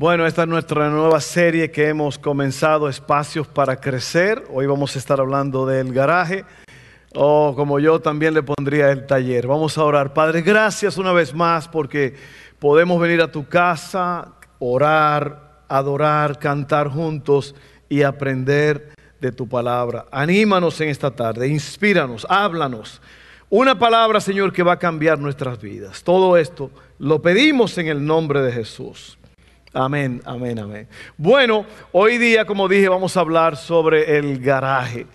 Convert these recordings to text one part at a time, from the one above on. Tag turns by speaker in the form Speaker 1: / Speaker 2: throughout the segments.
Speaker 1: Bueno, esta es nuestra nueva serie que hemos comenzado, Espacios para Crecer. Hoy vamos a estar hablando del garaje, o como yo también le pondría el taller. Vamos a orar. Padre, gracias una vez más porque podemos venir a tu casa, orar, adorar, cantar juntos y aprender de tu palabra. Anímanos en esta tarde, inspíranos, háblanos. Una palabra, Señor, que va a cambiar nuestras vidas. Todo esto lo pedimos en el nombre de Jesús. Amén, amén, amén. Bueno, hoy día, como dije, vamos a hablar sobre el garaje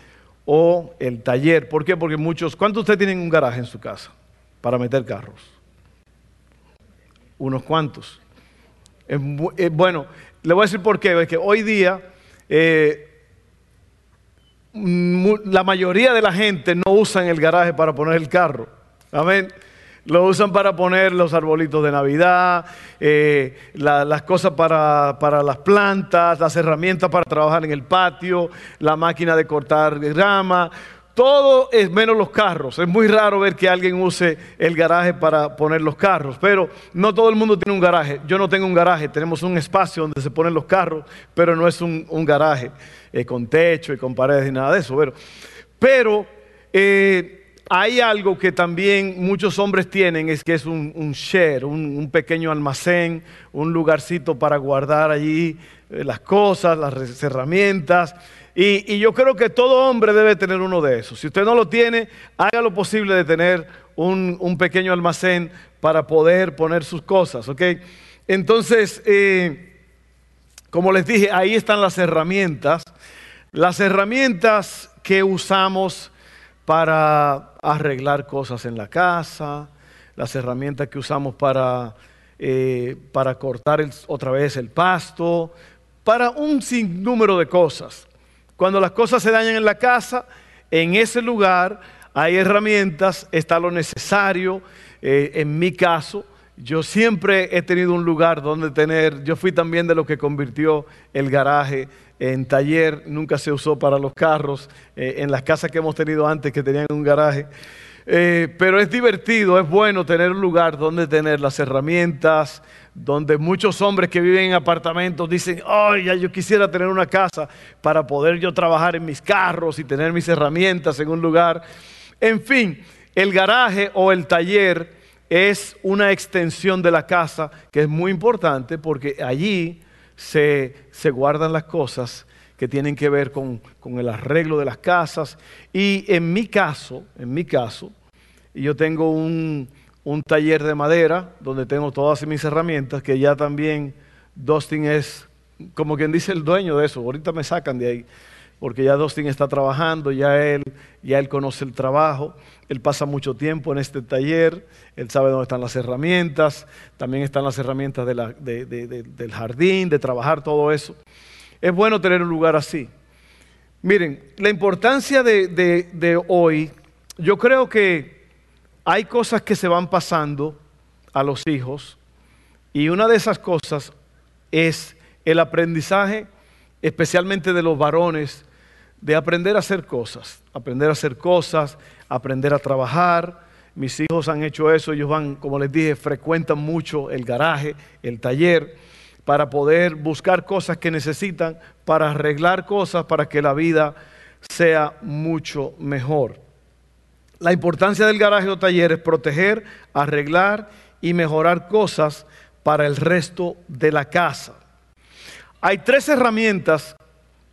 Speaker 1: o el taller. ¿Por qué? Porque muchos, ¿cuántos de ustedes tienen un garaje en su casa para meter carros? Unos cuantos. bueno, le voy a decir por qué. Es que hoy día eh, la mayoría de la gente no usa el garaje para poner el carro. Amén. Lo usan para poner los arbolitos de Navidad, eh, las cosas para, para, las plantas, las herramientas para trabajar en el patio, la máquina de cortar grama. Todo es menos los carros. Es muy raro ver que alguien use el garaje para poner los carros, pero no todo el mundo tiene un garaje. Yo no tengo un garaje, tenemos un espacio donde se ponen los carros, pero no es un, garaje eh, con techo y con paredes y nada de eso. Pero, pero eh, hay algo que también muchos hombres tienen, es que es un, share, un, pequeño almacén, un lugarcito para guardar allí eh, las cosas, las herramientas. Y, yo creo que todo hombre debe tener uno de esos. Si usted no lo tiene, haga lo posible de tener un, pequeño almacén para poder poner sus cosas, ¿ok? Entonces, eh, como les dije, ahí están las herramientas. Las herramientas que usamos para arreglar cosas en la casa, las herramientas que usamos para, eh, para cortar otra vez el pasto, para un sinnúmero de cosas. Cuando las cosas se dañan en la casa, en ese lugar hay herramientas, está lo necesario. Eh, en mi caso, yo siempre he tenido un lugar donde tener, yo fui también de lo que convirtió el garaje en taller, nunca se usó para los carros, eh, en las casas que hemos tenido antes que tenían un garaje. Eh, pero es divertido, es bueno tener un lugar donde tener las herramientas, donde muchos hombres que viven en apartamentos dicen, ay, ya yo quisiera tener una casa para poder yo trabajar en mis carros y tener mis herramientas en un lugar. En fin, el garaje o el taller es una extensión de la casa que es muy importante porque allí se, guardan las cosas que tienen que ver con, el arreglo de las casas. Y en mi caso, en mi caso, yo tengo un, taller de madera donde tengo todas mis herramientas, que ya también Dustin es, como quien dice, el dueño de eso. Ahorita me sacan de ahí, porque ya Dustin está trabajando, ya él, ya él conoce el trabajo, él pasa mucho tiempo en este taller, él sabe dónde están las herramientas, también están las herramientas del jardín, de trabajar todo eso. Es bueno tener un lugar así. Miren, la importancia de, hoy, yo creo que hay cosas que se van pasando a los hijos y una de esas cosas es el aprendizaje, especialmente de los varones, de aprender a hacer cosas, aprender a hacer cosas, aprender a trabajar. Mis hijos han hecho eso, ellos van, como les dije, frecuentan mucho el garaje, el taller para poder buscar cosas que necesitan, para arreglar cosas, para que la vida sea mucho mejor. La importancia del garaje o taller es proteger, arreglar y mejorar cosas para el resto de la casa. Hay tres herramientas,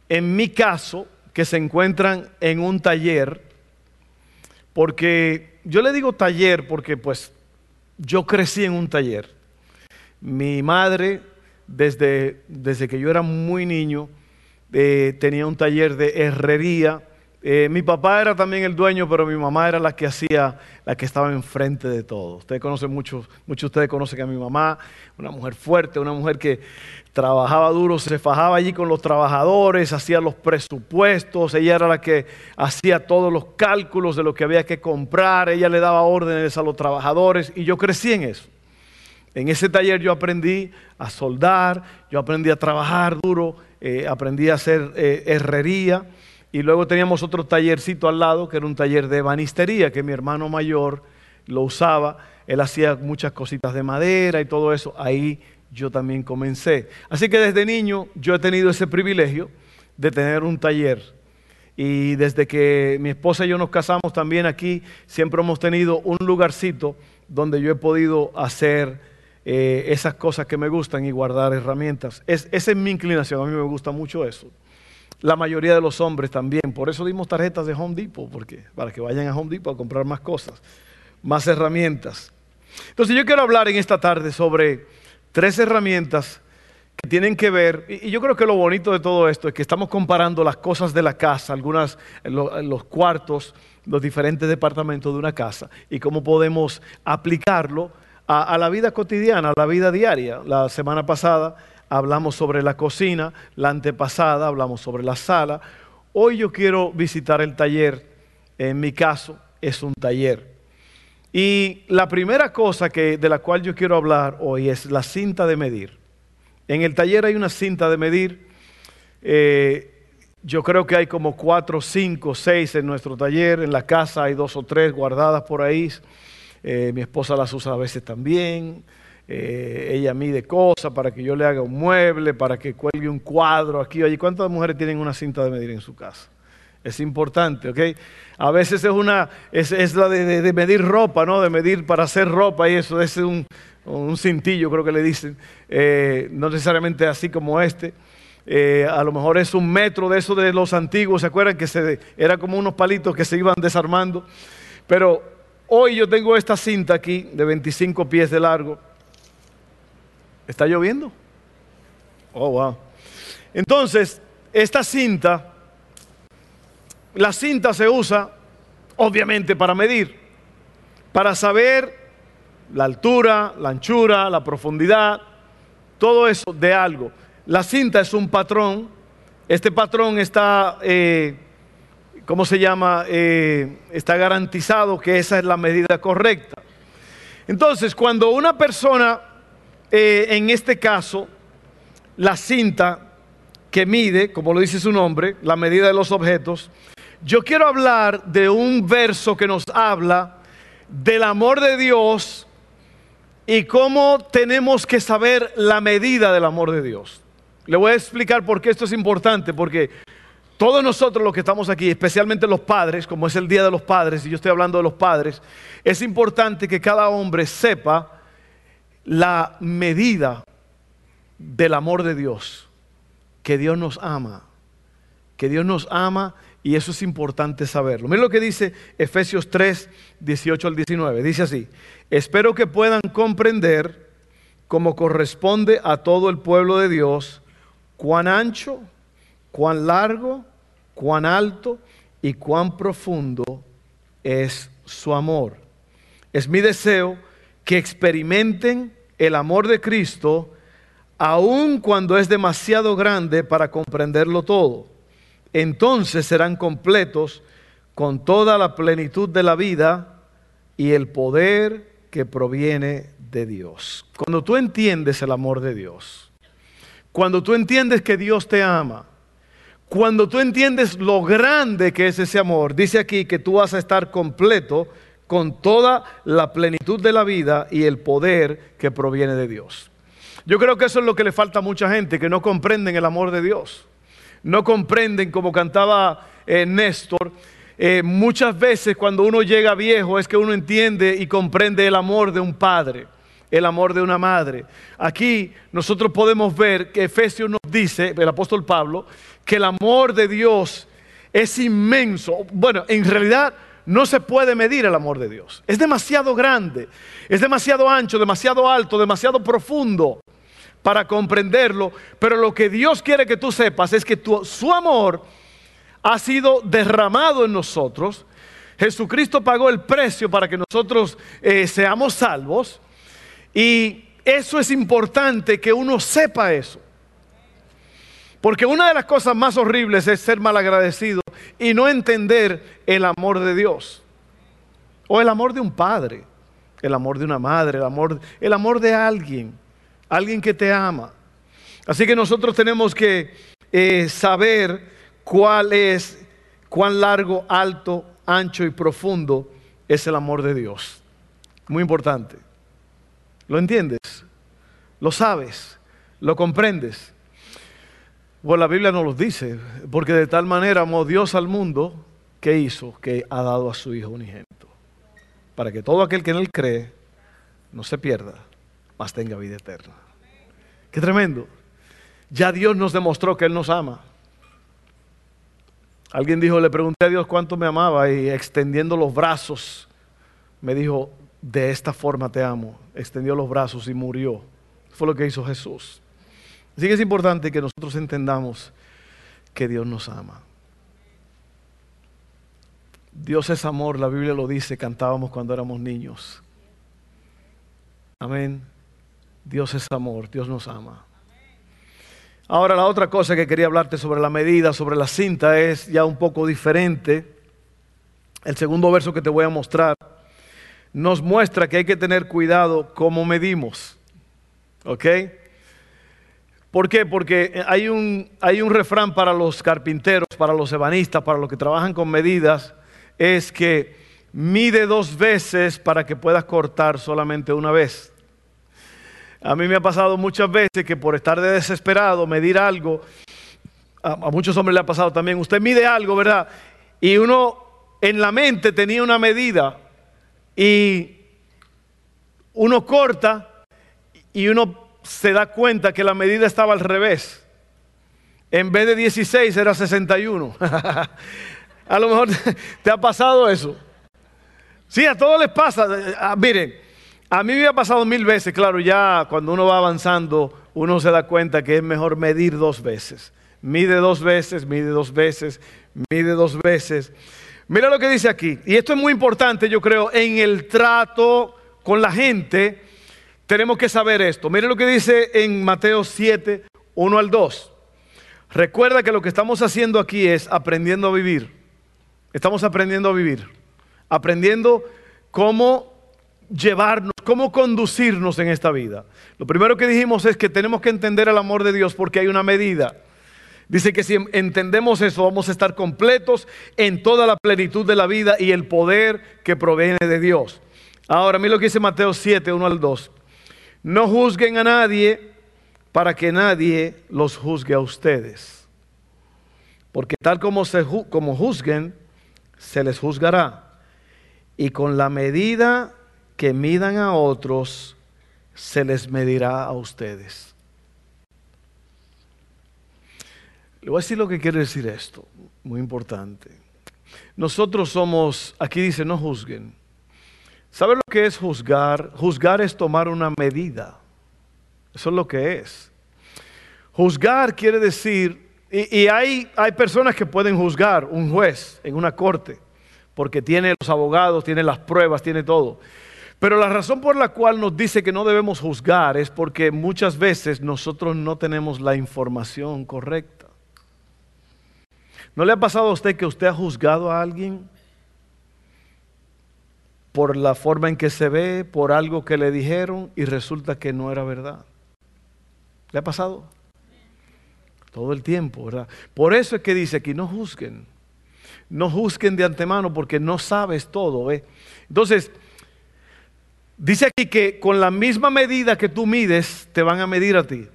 Speaker 1: en mi caso, que se encuentran en un taller, porque yo le digo taller porque pues yo crecí en un taller. Mi madre desde, desde que yo era muy niño, eh, tenía un taller de herrería Eh, mi papá era también el dueño, pero mi mamá era la que hacía, la que estaba enfrente de todo. Ustedes conocen muchos, muchos de ustedes conocen a mi mamá, una mujer fuerte, una mujer que trabajaba duro, se fajaba allí con los trabajadores, hacía los presupuestos, ella era la que hacía todos los cálculos de lo que había que comprar, ella le daba órdenes a los trabajadores y yo crecí en eso. En ese taller yo aprendí a soldar, yo aprendí a trabajar duro, eh, aprendí a hacer eh, herrería y luego teníamos otro tallercito al lado que era un taller de banistería que mi hermano mayor lo usaba. Él hacía muchas cositas de madera y todo eso. Ahí yo también comencé. Así que desde niño yo he tenido ese privilegio de tener un taller. Y desde que mi esposa y yo nos casamos también aquí, siempre hemos tenido un lugarcito donde yo he podido hacer eh, esas cosas que me gustan y guardar herramientas. esa es mi inclinación, a mí me gusta mucho eso. La mayoría de los hombres también. Por eso dimos tarjetas de Home Depot, porque, para que vayan a Home Depot a comprar más cosas, más herramientas. Entonces yo quiero hablar en esta tarde sobre tres herramientas que tienen que ver, y yo creo que lo bonito de todo esto es que estamos comparando las cosas de la casa, algunas, los cuartos, los diferentes departamentos de una casa, y cómo podemos aplicarlo a, a la vida cotidiana, a la vida diaria. La semana pasada hablamos sobre la cocina, la antepasada hablamos sobre la sala. Hoy yo quiero visitar el taller, en mi caso es un taller. Y la primera cosa que, de la cual yo quiero hablar hoy es la cinta de medir. En el taller hay una cinta de medir. Eh, yo creo que hay como cuatro, cinco, seis en nuestro taller. En la casa hay dos o tres guardadas por ahí. Eh, mi esposa las usa a veces también. Eh, ella mide cosas para que yo le haga un mueble, para que cuelgue un cuadro aquí. Oye, ¿cuántas mujeres tienen una cinta de medir en su casa? Es importante, ¿ok? A veces es una, es, la de, medir ropa, ¿no? De medir para hacer ropa y eso, es un, un cintillo, creo que le dicen. Eh, no necesariamente así como este. Eh, a lo mejor es un metro de eso de los antiguos, ¿se acuerdan? Que se, era como unos palitos que se iban desarmando. Pero hoy yo tengo esta cinta aquí de 25 pies de largo. ¿Está lloviendo? Oh, wow. Entonces, esta cinta la cinta se usa obviamente para medir, para saber la altura, la anchura, la profundidad, todo eso de algo. La cinta es un patrón. Este patrón está, eh, ¿cómo se llama? Eh, está garantizado que esa es la medida correcta. Entonces, cuando una persona, eh, en este caso, la cinta que mide, como lo dice su nombre, la medida de los objetos, yo quiero hablar de un verso que nos habla del amor de Dios y cómo tenemos que saber la medida del amor de Dios. Le voy a explicar por qué esto es importante, porque todos nosotros los que estamos aquí, especialmente los padres, como es el Día de los Padres, y yo estoy hablando de los padres, es importante que cada hombre sepa la medida del amor de Dios, que Dios nos ama, que Dios nos ama y eso es importante saberlo. Miren lo que dice Efesios 3, 18 al 19. Dice así, espero que puedan comprender como corresponde a todo el pueblo de Dios, cuán ancho, cuán largo, cuán alto y cuán profundo es su amor. Es mi deseo que experimenten el amor de Cristo, aun cuando es demasiado grande para comprenderlo todo entonces serán completos con toda la plenitud de la vida y el poder que proviene de Dios. Cuando tú entiendes el amor de Dios, cuando tú entiendes que Dios te ama, cuando tú entiendes lo grande que es ese amor, dice aquí que tú vas a estar completo con toda la plenitud de la vida y el poder que proviene de Dios. Yo creo que eso es lo que le falta a mucha gente, que no comprenden el amor de Dios no comprenden, como cantaba eh, Néstor, eh, muchas veces cuando uno llega viejo es que uno entiende y comprende el amor de un padre, el amor de una madre. Aquí nosotros podemos ver que Efesios nos dice, el apóstol Pablo, que el amor de Dios es inmenso. Bueno, en realidad no se puede medir el amor de Dios. Es demasiado grande, es demasiado ancho, demasiado alto, demasiado profundo para comprenderlo, pero lo que Dios quiere que tú sepas es que su amor ha sido derramado en nosotros. Jesucristo pagó el precio para que nosotros eh, seamos salvos. Y eso es importante que uno sepa eso. Porque una de las cosas más horribles es ser malagradecido y no entender el amor de Dios. O el amor de un padre, el amor de una madre, el amor, el amor de alguien, alguien que te ama. Así que nosotros tenemos que eh, saber cuál es, cuán largo, alto, ancho y profundo es el amor de Dios. Muy importante. ¿Lo entiendes? ¿Lo sabes? ¿Lo comprendes? Pues la Biblia nos lo dice, porque de tal manera amó Dios al mundo que hizo que ha dado a su Hijo unigénito, para que todo aquel que en Él cree no se pierda, mas tenga vida eterna. Qué tremendo. Ya Dios nos demostró que Él nos ama. Alguien dijo, le pregunté a Dios cuánto me amaba y extendiendo los brazos, me dijo, de esta forma te amo. Extendió los brazos y murió. Fue lo que hizo Jesús. Así que es importante que nosotros entendamos que Dios nos ama. Dios es amor, la Biblia lo dice, cantábamos cuando éramos niños. Amén. Dios es amor, Dios nos ama. Ahora la otra cosa que quería hablarte sobre la medida, sobre la cinta, es ya un poco diferente. El segundo verso que te voy a mostrar nos muestra que hay que tener cuidado cómo medimos. ¿Ok? ¿Por qué? Porque hay un, hay un refrán para los carpinteros, para los ebanistas, para los que trabajan con medidas, es que mide dos veces para que puedas cortar solamente una vez. A mí me ha pasado muchas veces que por estar de desesperado, medir algo, a, a muchos hombres le ha pasado también, usted mide algo, ¿verdad? Y uno en la mente tenía una medida y uno corta y uno se da cuenta que la medida estaba al revés. En vez de 16 era 61. a lo mejor te ha pasado eso. Sí, a todos les pasa. Ah, miren, a mí me ha pasado mil veces, claro, ya cuando uno va avanzando, uno se da cuenta que es mejor medir dos veces. Mide dos veces, mide dos veces, mide dos veces. Mira lo que dice aquí, y esto es muy importante, yo creo, en el trato con la gente tenemos que saber esto. Mire lo que dice en Mateo 7, 1 al 2. Recuerda que lo que estamos haciendo aquí es aprendiendo a vivir. Estamos aprendiendo a vivir. Aprendiendo cómo llevarnos, cómo conducirnos en esta vida. Lo primero que dijimos es que tenemos que entender el amor de Dios porque hay una medida. Dice que si entendemos eso vamos a estar completos en toda la plenitud de la vida y el poder que proviene de Dios. Ahora, mira lo que dice Mateo 7, 1 al 2. No juzguen a nadie para que nadie los juzgue a ustedes. Porque tal como, se, como juzguen, se les juzgará. Y con la medida que midan a otros, se les medirá a ustedes. Le voy a decir lo que quiere decir esto, muy importante. Nosotros somos, aquí dice, no juzguen. ¿Sabe lo que es juzgar? Juzgar es tomar una medida. Eso es lo que es. Juzgar quiere decir, y, hay, hay personas que pueden juzgar, un juez en una corte, porque tiene los abogados, tiene las pruebas, tiene todo. Pero la razón por la cual nos dice que no debemos juzgar es porque muchas veces nosotros no tenemos la información correcta. ¿No le ha pasado a usted que usted ha juzgado a alguien? Por la forma en que se ve, por algo que le dijeron y resulta que no era verdad. ¿Le ha pasado? Todo el tiempo, ¿verdad? Por eso es que dice aquí, no juzguen. No juzguen de antemano porque no sabes todo. ¿eh? Entonces, dice aquí que con la misma medida que tú mides, te van a medir a ti.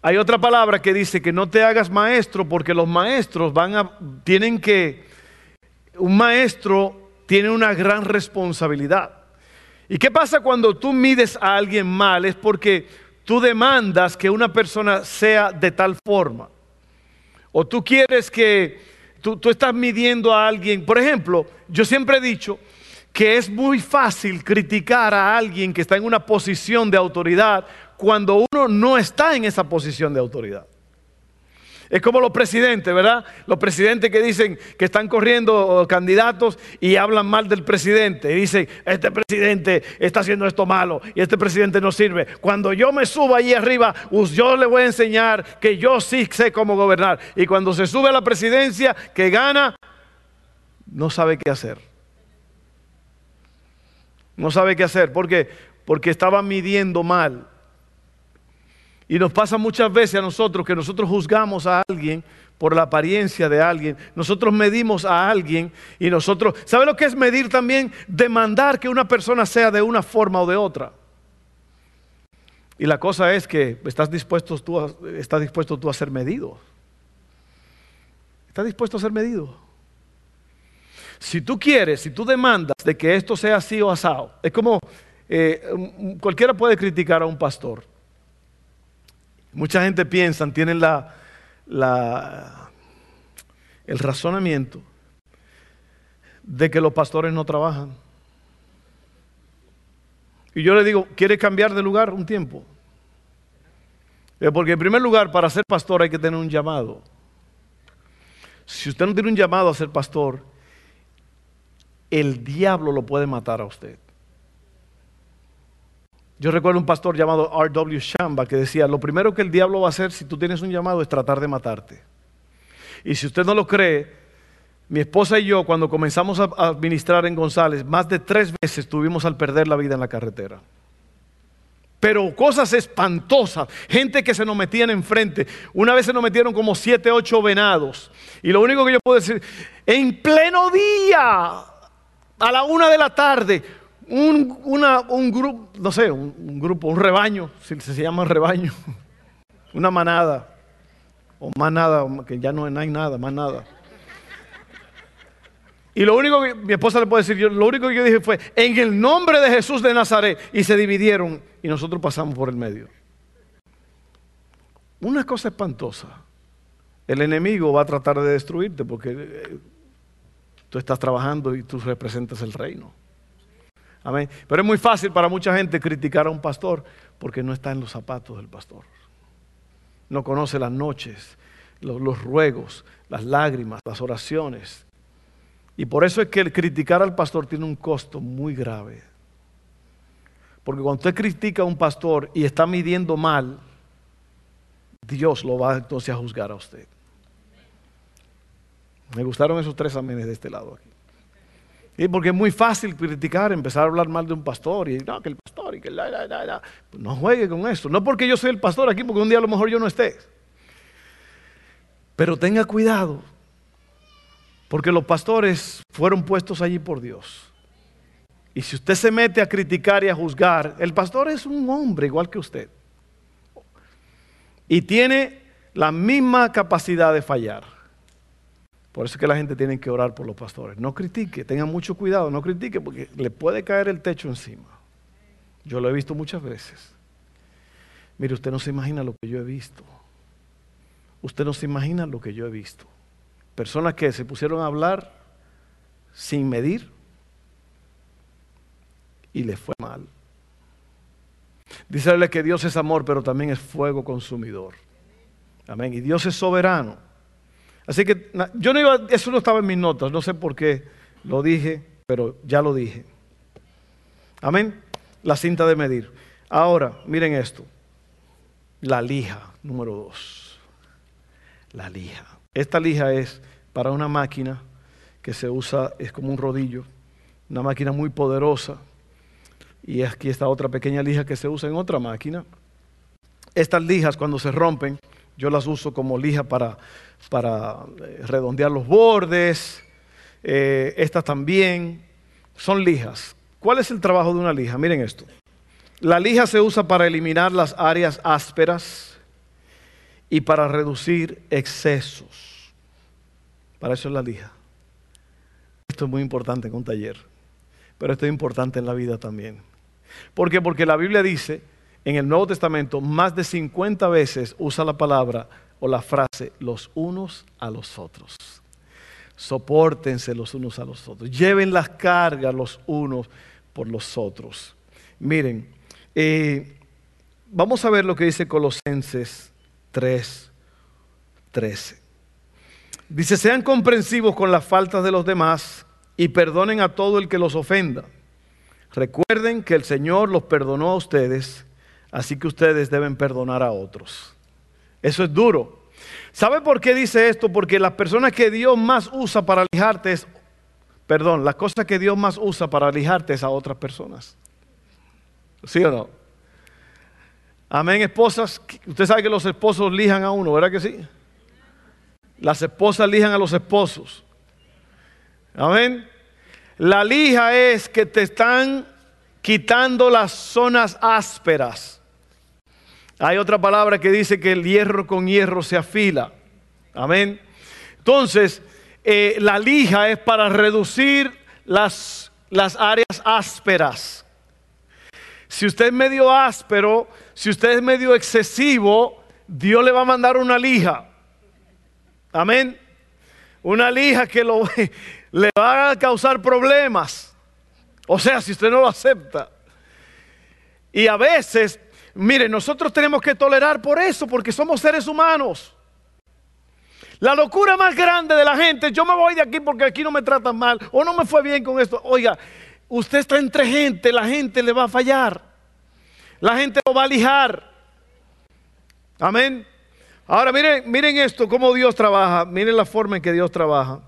Speaker 1: Hay otra palabra que dice que no te hagas maestro porque los maestros van a, tienen que, un maestro tiene una gran responsabilidad. ¿Y qué pasa cuando tú mides a alguien mal? Es porque tú demandas que una persona sea de tal forma. O tú quieres que tú, tú, estás midiendo a alguien. Por ejemplo, yo siempre he dicho que es muy fácil criticar a alguien que está en una posición de autoridad cuando uno no está en esa posición de autoridad. Es como los presidentes, ¿verdad? Los presidentes que dicen que están corriendo candidatos y hablan mal del presidente. Y dicen, este presidente está haciendo esto malo y este presidente no sirve. Cuando yo me suba allí arriba, yo le voy a enseñar que yo sí sé cómo gobernar. Y cuando se sube a la presidencia, que gana, no sabe qué hacer. No sabe qué hacer. ¿Por qué? Porque estaba midiendo mal. Y nos pasa muchas veces a nosotros que nosotros juzgamos a alguien por la apariencia de alguien. Nosotros medimos a alguien y nosotros, ¿sabe lo que es medir también? Demandar que una persona sea de una forma o de otra. Y la cosa es que estás dispuesto tú a, estás dispuesto tú a ser medido. ¿Estás dispuesto a ser medido? Si tú quieres, si tú demandas de que esto sea así o asado, es como eh, cualquiera puede criticar a un pastor. Mucha gente piensa, tienen la, el razonamiento de que los pastores no trabajan. Y yo le digo, ¿quiere cambiar de lugar un tiempo? Eh, porque en primer lugar, para ser pastor hay que tener un llamado. Si usted no tiene un llamado a ser pastor, el diablo lo puede matar a usted. Yo recuerdo un pastor llamado R.W. Shamba que decía, lo primero que el diablo va a hacer si tú tienes un llamado es tratar de matarte. Y si usted no lo cree, mi esposa y yo cuando comenzamos a administrar en González, más de tres veces tuvimos al perder la vida en la carretera. Pero cosas espantosas, gente que se nos metían enfrente. Una vez se nos metieron como siete, ocho venados. Y lo único que yo puedo decir, en pleno día, a la una de la tarde, un, grupo, no sé, un, grupo, un rebaño, si se llama rebaño, una manada, o más nada, que ya no, hay nada, más nada. Y lo único que mi esposa le puede decir, yo, lo único que yo dije fue, en el nombre de Jesús de Nazaret, y se dividieron y nosotros pasamos por el medio. Una cosa espantosa. El enemigo va a tratar de destruirte porque eh, tú estás trabajando y tú representas el reino. Pero es muy fácil para mucha gente criticar a un pastor porque no está en los zapatos del pastor. No conoce las noches, los, ruegos, las lágrimas, las oraciones. Y por eso es que el criticar al pastor tiene un costo muy grave. Porque cuando usted critica a un pastor y está midiendo mal, Dios lo va entonces a juzgar a usted. Me gustaron esos tres amenes de este lado aquí. Porque es muy fácil criticar, empezar a hablar mal de un pastor y no, que el pastor y que la, la, la, No juegue con eso. No porque yo soy el pastor aquí, porque un día a lo mejor yo no esté. Pero tenga cuidado, porque los pastores fueron puestos allí por Dios. Y si usted se mete a criticar y a juzgar, el pastor es un hombre igual que usted. Y tiene la misma capacidad de fallar. Por eso es que la gente tiene que orar por los pastores. No critique, tenga mucho cuidado, no critique porque le puede caer el techo encima. Yo lo he visto muchas veces. Mire, usted no se imagina lo que yo he visto. Usted no se imagina lo que yo he visto. Personas que se pusieron a hablar sin medir y le fue mal. Dice que Dios es amor, pero también es fuego consumidor. Amén. Y Dios es soberano. Así que yo no iba, eso no estaba en mis notas, no sé por qué lo dije, pero ya lo dije. Amén. La cinta de medir. Ahora, miren esto. La lija, número dos. La lija. Esta lija es para una máquina que se usa, es como un rodillo, una máquina muy poderosa. Y aquí está otra pequeña lija que se usa en otra máquina. Estas lijas cuando se rompen, yo las uso como lija para, para eh, redondear los bordes. Eh, estas también son lijas. ¿Cuál es el trabajo de una lija? Miren esto. La lija se usa para eliminar las áreas ásperas y para reducir excesos. Para eso es la lija. Esto es muy importante en un taller, pero esto es importante en la vida también. ¿Por qué? Porque la Biblia dice en el Nuevo Testamento más de 50 veces usa la palabra o la frase los unos a los otros. Sopórtense los unos a los otros. Lleven las cargas los unos por los otros. Miren, eh, vamos a ver lo que dice Colosenses 3, 13. Dice, sean comprensivos con las faltas de los demás y perdonen a todo el que los ofenda. Recuerden que el Señor los perdonó a ustedes, así que ustedes deben perdonar a otros. Eso es duro. ¿Sabe por qué dice esto? Porque las personas que Dios más usa para alijarte es, perdón, las cosas que Dios más usa para alijarte es a otras personas. ¿Sí o no? Amén, esposas. Usted sabe que los esposos lijan a uno, ¿verdad que sí? Las esposas lijan a los esposos. Amén. La lija es que te están quitando las zonas ásperas. Hay otra palabra que dice que el hierro con hierro se afila. Amén. Entonces, eh, la lija es para reducir las, las áreas ásperas. Si usted es medio áspero, si usted es medio excesivo, Dios le va a mandar una lija. Amén. Una lija que lo, le va a causar problemas. O sea, si usted no lo acepta. Y a veces, mire, nosotros tenemos que tolerar por eso, porque somos seres humanos. La locura más grande de la gente, yo me voy de aquí porque aquí no me tratan mal o no me fue bien con esto. Oiga, usted está entre gente, la gente le va a fallar. La gente lo va a lijar. Amén. Ahora miren, miren esto, cómo Dios trabaja. Miren la forma en que Dios trabaja.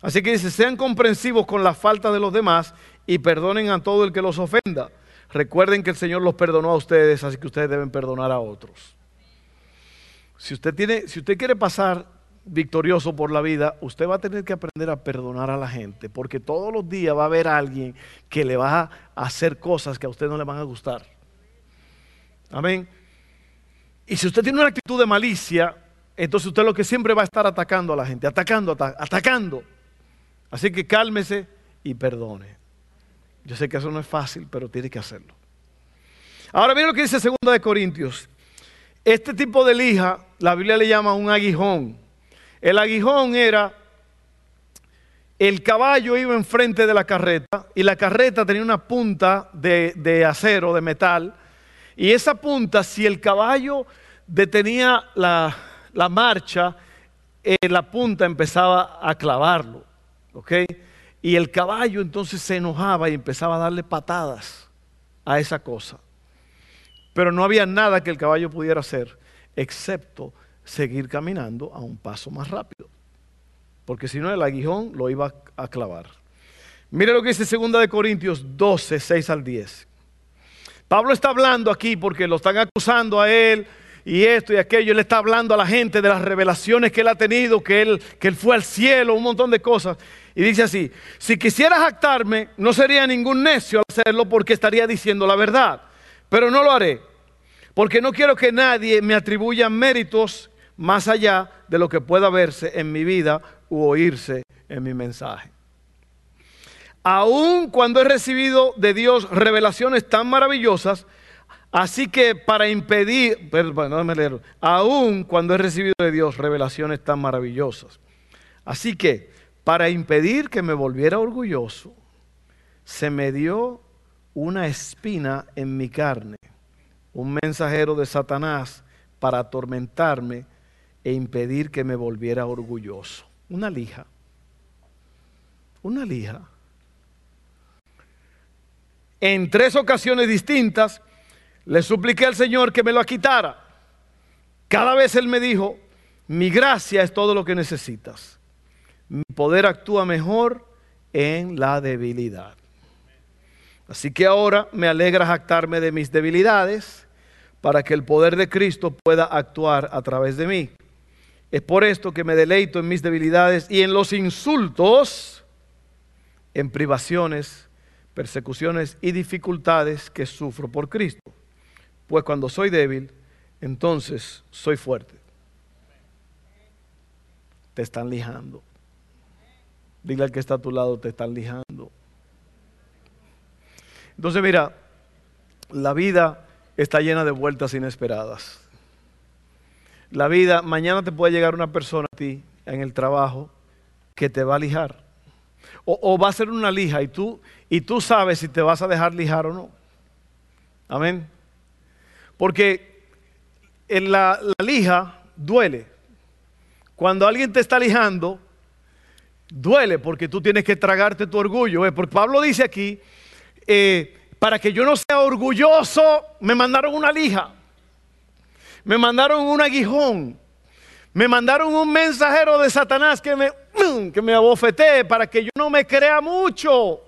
Speaker 1: Así que dice, sean comprensivos con la falta de los demás y perdonen a todo el que los ofenda. Recuerden que el Señor los perdonó a ustedes, así que ustedes deben perdonar a otros. Si usted, tiene, si usted quiere pasar victorioso por la vida, usted va a tener que aprender a perdonar a la gente, porque todos los días va a haber alguien que le va a hacer cosas que a usted no le van a gustar. Amén. Y si usted tiene una actitud de malicia, entonces usted lo que siempre va a estar atacando a la gente, atacando, atacando. Así que cálmese y perdone. Yo sé que eso no es fácil, pero tiene que hacerlo. Ahora miren lo que dice 2 de Corintios. Este tipo de lija, la Biblia le llama un aguijón. El aguijón era el caballo iba enfrente de la carreta y la carreta tenía una punta de, de acero, de metal, y esa punta, si el caballo detenía la, marcha, eh, la punta empezaba a clavarlo. ¿Ok? Y el caballo entonces se enojaba y empezaba a darle patadas a esa cosa. Pero no había nada que el caballo pudiera hacer excepto seguir caminando a un paso más rápido. Porque si no, el aguijón lo iba a clavar. Mire lo que dice 2 de Corintios 12, 6 al 10. Pablo está hablando aquí porque lo están acusando a él y esto y aquello. Él está hablando a la gente de las revelaciones que él ha tenido, que él, que él fue al cielo, un montón de cosas. Y dice así, si quisiera jactarme, no sería ningún necio al hacerlo porque estaría diciendo la verdad. Pero no lo haré, porque no quiero que nadie me atribuya méritos más allá de lo que pueda verse en mi vida u oírse en mi mensaje aun cuando he recibido de Dios revelaciones tan maravillosas, así que para impedir, perdón, me leer, aun cuando he recibido de Dios revelaciones tan maravillosas, así que para impedir que me volviera orgulloso, se me dio una espina en mi carne, un mensajero de Satanás para atormentarme e impedir que me volviera orgulloso. Una lija. Una lija en tres ocasiones distintas, le supliqué al Señor que me lo quitara. Cada vez Él me dijo, mi gracia es todo lo que necesitas. Mi poder actúa mejor en la debilidad. Así que ahora me alegra jactarme de mis debilidades para que el poder de Cristo pueda actuar a través de mí. Es por esto que me deleito en mis debilidades y en los insultos, en privaciones, persecuciones y dificultades que sufro por Cristo. Pues cuando soy débil, entonces soy fuerte. Te están lijando. Dile al que está a tu lado, te están lijando. Entonces mira, la vida está llena de vueltas inesperadas. La vida, mañana te puede llegar una persona a ti en el trabajo que te va a lijar. O, va a ser una lija y tú, y tú sabes si te vas a dejar lijar o no. Amén. Porque en la, lija duele. cuando alguien te está lijando, duele porque tú tienes que tragarte tu orgullo. ¿eh? Porque Pablo dice aquí, eh, para que yo no sea orgulloso, me mandaron una lija, me mandaron un aguijón, me mandaron un mensajero de Satanás que me, que me abofetee para que yo no me crea mucho.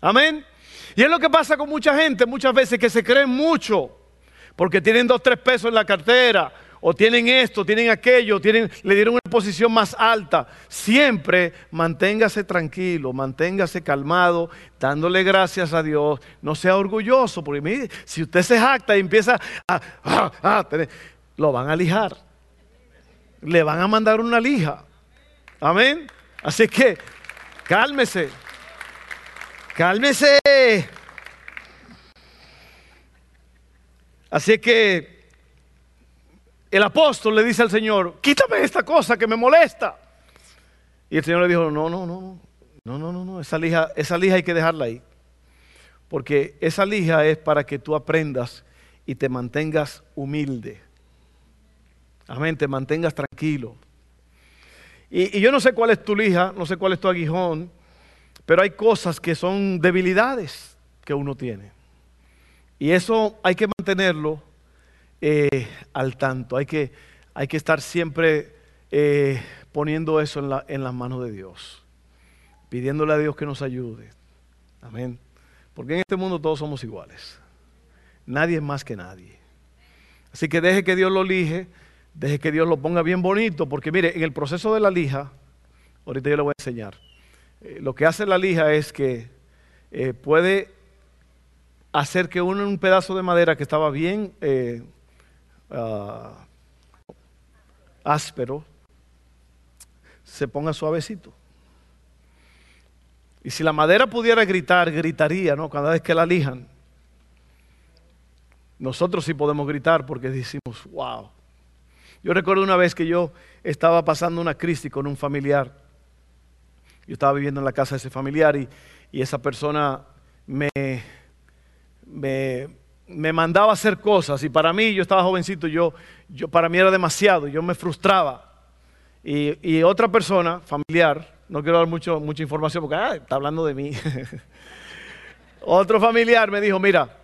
Speaker 1: Amén. Y es lo que pasa con mucha gente muchas veces que se creen mucho porque tienen dos, tres pesos en la cartera o tienen esto, tienen aquello, tienen, le dieron una posición más alta. Siempre manténgase tranquilo, manténgase calmado, dándole gracias a Dios. No sea orgulloso, porque mire, si usted se jacta y empieza a, tener, lo van a lijar. Le van a mandar una lija. Amén. Así que cálmese. Cálmese. Así que el apóstol le dice al Señor, quítame esta cosa que me molesta. Y el Señor le dijo, no, no, no, no, no, no, no, esa lija, esa lija hay que dejarla ahí. Porque esa lija es para que tú aprendas y te mantengas humilde. Amén, te mantengas tranquilo. Y, y, yo no sé cuál es tu lija, no sé cuál es tu aguijón, pero hay cosas que son debilidades que uno tiene. Y eso hay que mantenerlo eh, al tanto. Hay que, hay que estar siempre eh, poniendo eso en, en las manos de Dios, pidiéndole a Dios que nos ayude. Amén. Porque en este mundo todos somos iguales. Nadie es más que nadie. Así que deje que Dios lo elige, deje que Dios lo ponga bien bonito, porque mire, en el proceso de la lija, ahorita yo le voy a enseñar, eh, lo que hace la lija es que puede hacer que uno un pedazo de madera que estaba bien Ah, áspero, se ponga suavecito. Y si la madera pudiera gritar, gritaría, ¿no? Cada vez que la lijan. Nosotros sí podemos gritar porque decimos, wow. Yo recuerdo una vez que yo estaba pasando una crisis con un familiar. Yo estaba viviendo en la casa de ese familiar y, esa persona me, me, me mandaba a hacer cosas y para mí, yo estaba jovencito, yo, yo para mí era demasiado, yo me frustraba. Y, otra persona, familiar, no quiero dar mucho, mucha información porque ah, está hablando de mí. Otro familiar me dijo, mira,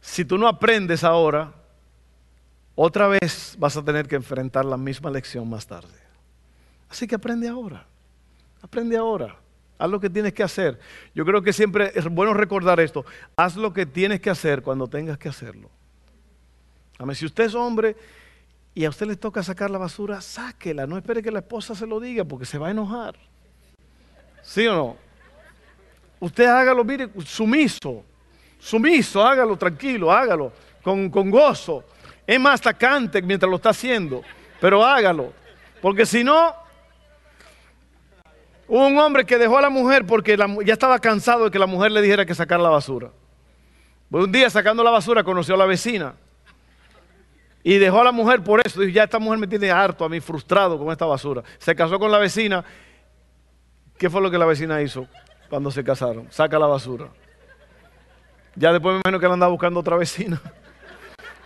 Speaker 1: si tú no aprendes ahora, otra vez vas a tener que enfrentar la misma lección más tarde. Así que aprende ahora, aprende ahora. Haz lo que tienes que hacer. Yo creo que siempre es bueno recordar esto. Haz lo que tienes que hacer cuando tengas que hacerlo. Amén. Si usted es hombre y a usted le toca sacar la basura, sáquela. No espere que la esposa se lo diga porque se va a enojar. ¿Sí o no? Usted hágalo, mire, sumiso. Sumiso, hágalo tranquilo, hágalo con, con gozo. Es más, hasta mientras lo está haciendo. Pero hágalo. Porque si no, Hubo un hombre que dejó a la mujer porque ya estaba cansado de que la mujer le dijera que sacara la basura. Pues un día sacando la basura conoció a la vecina y dejó a la mujer por eso. Dijo, ya esta mujer me tiene harto a mí, frustrado con esta basura. Se casó con la vecina. ¿Qué fue lo que la vecina hizo cuando se casaron? Saca la basura. Ya después me imagino que la andaba buscando otra vecina.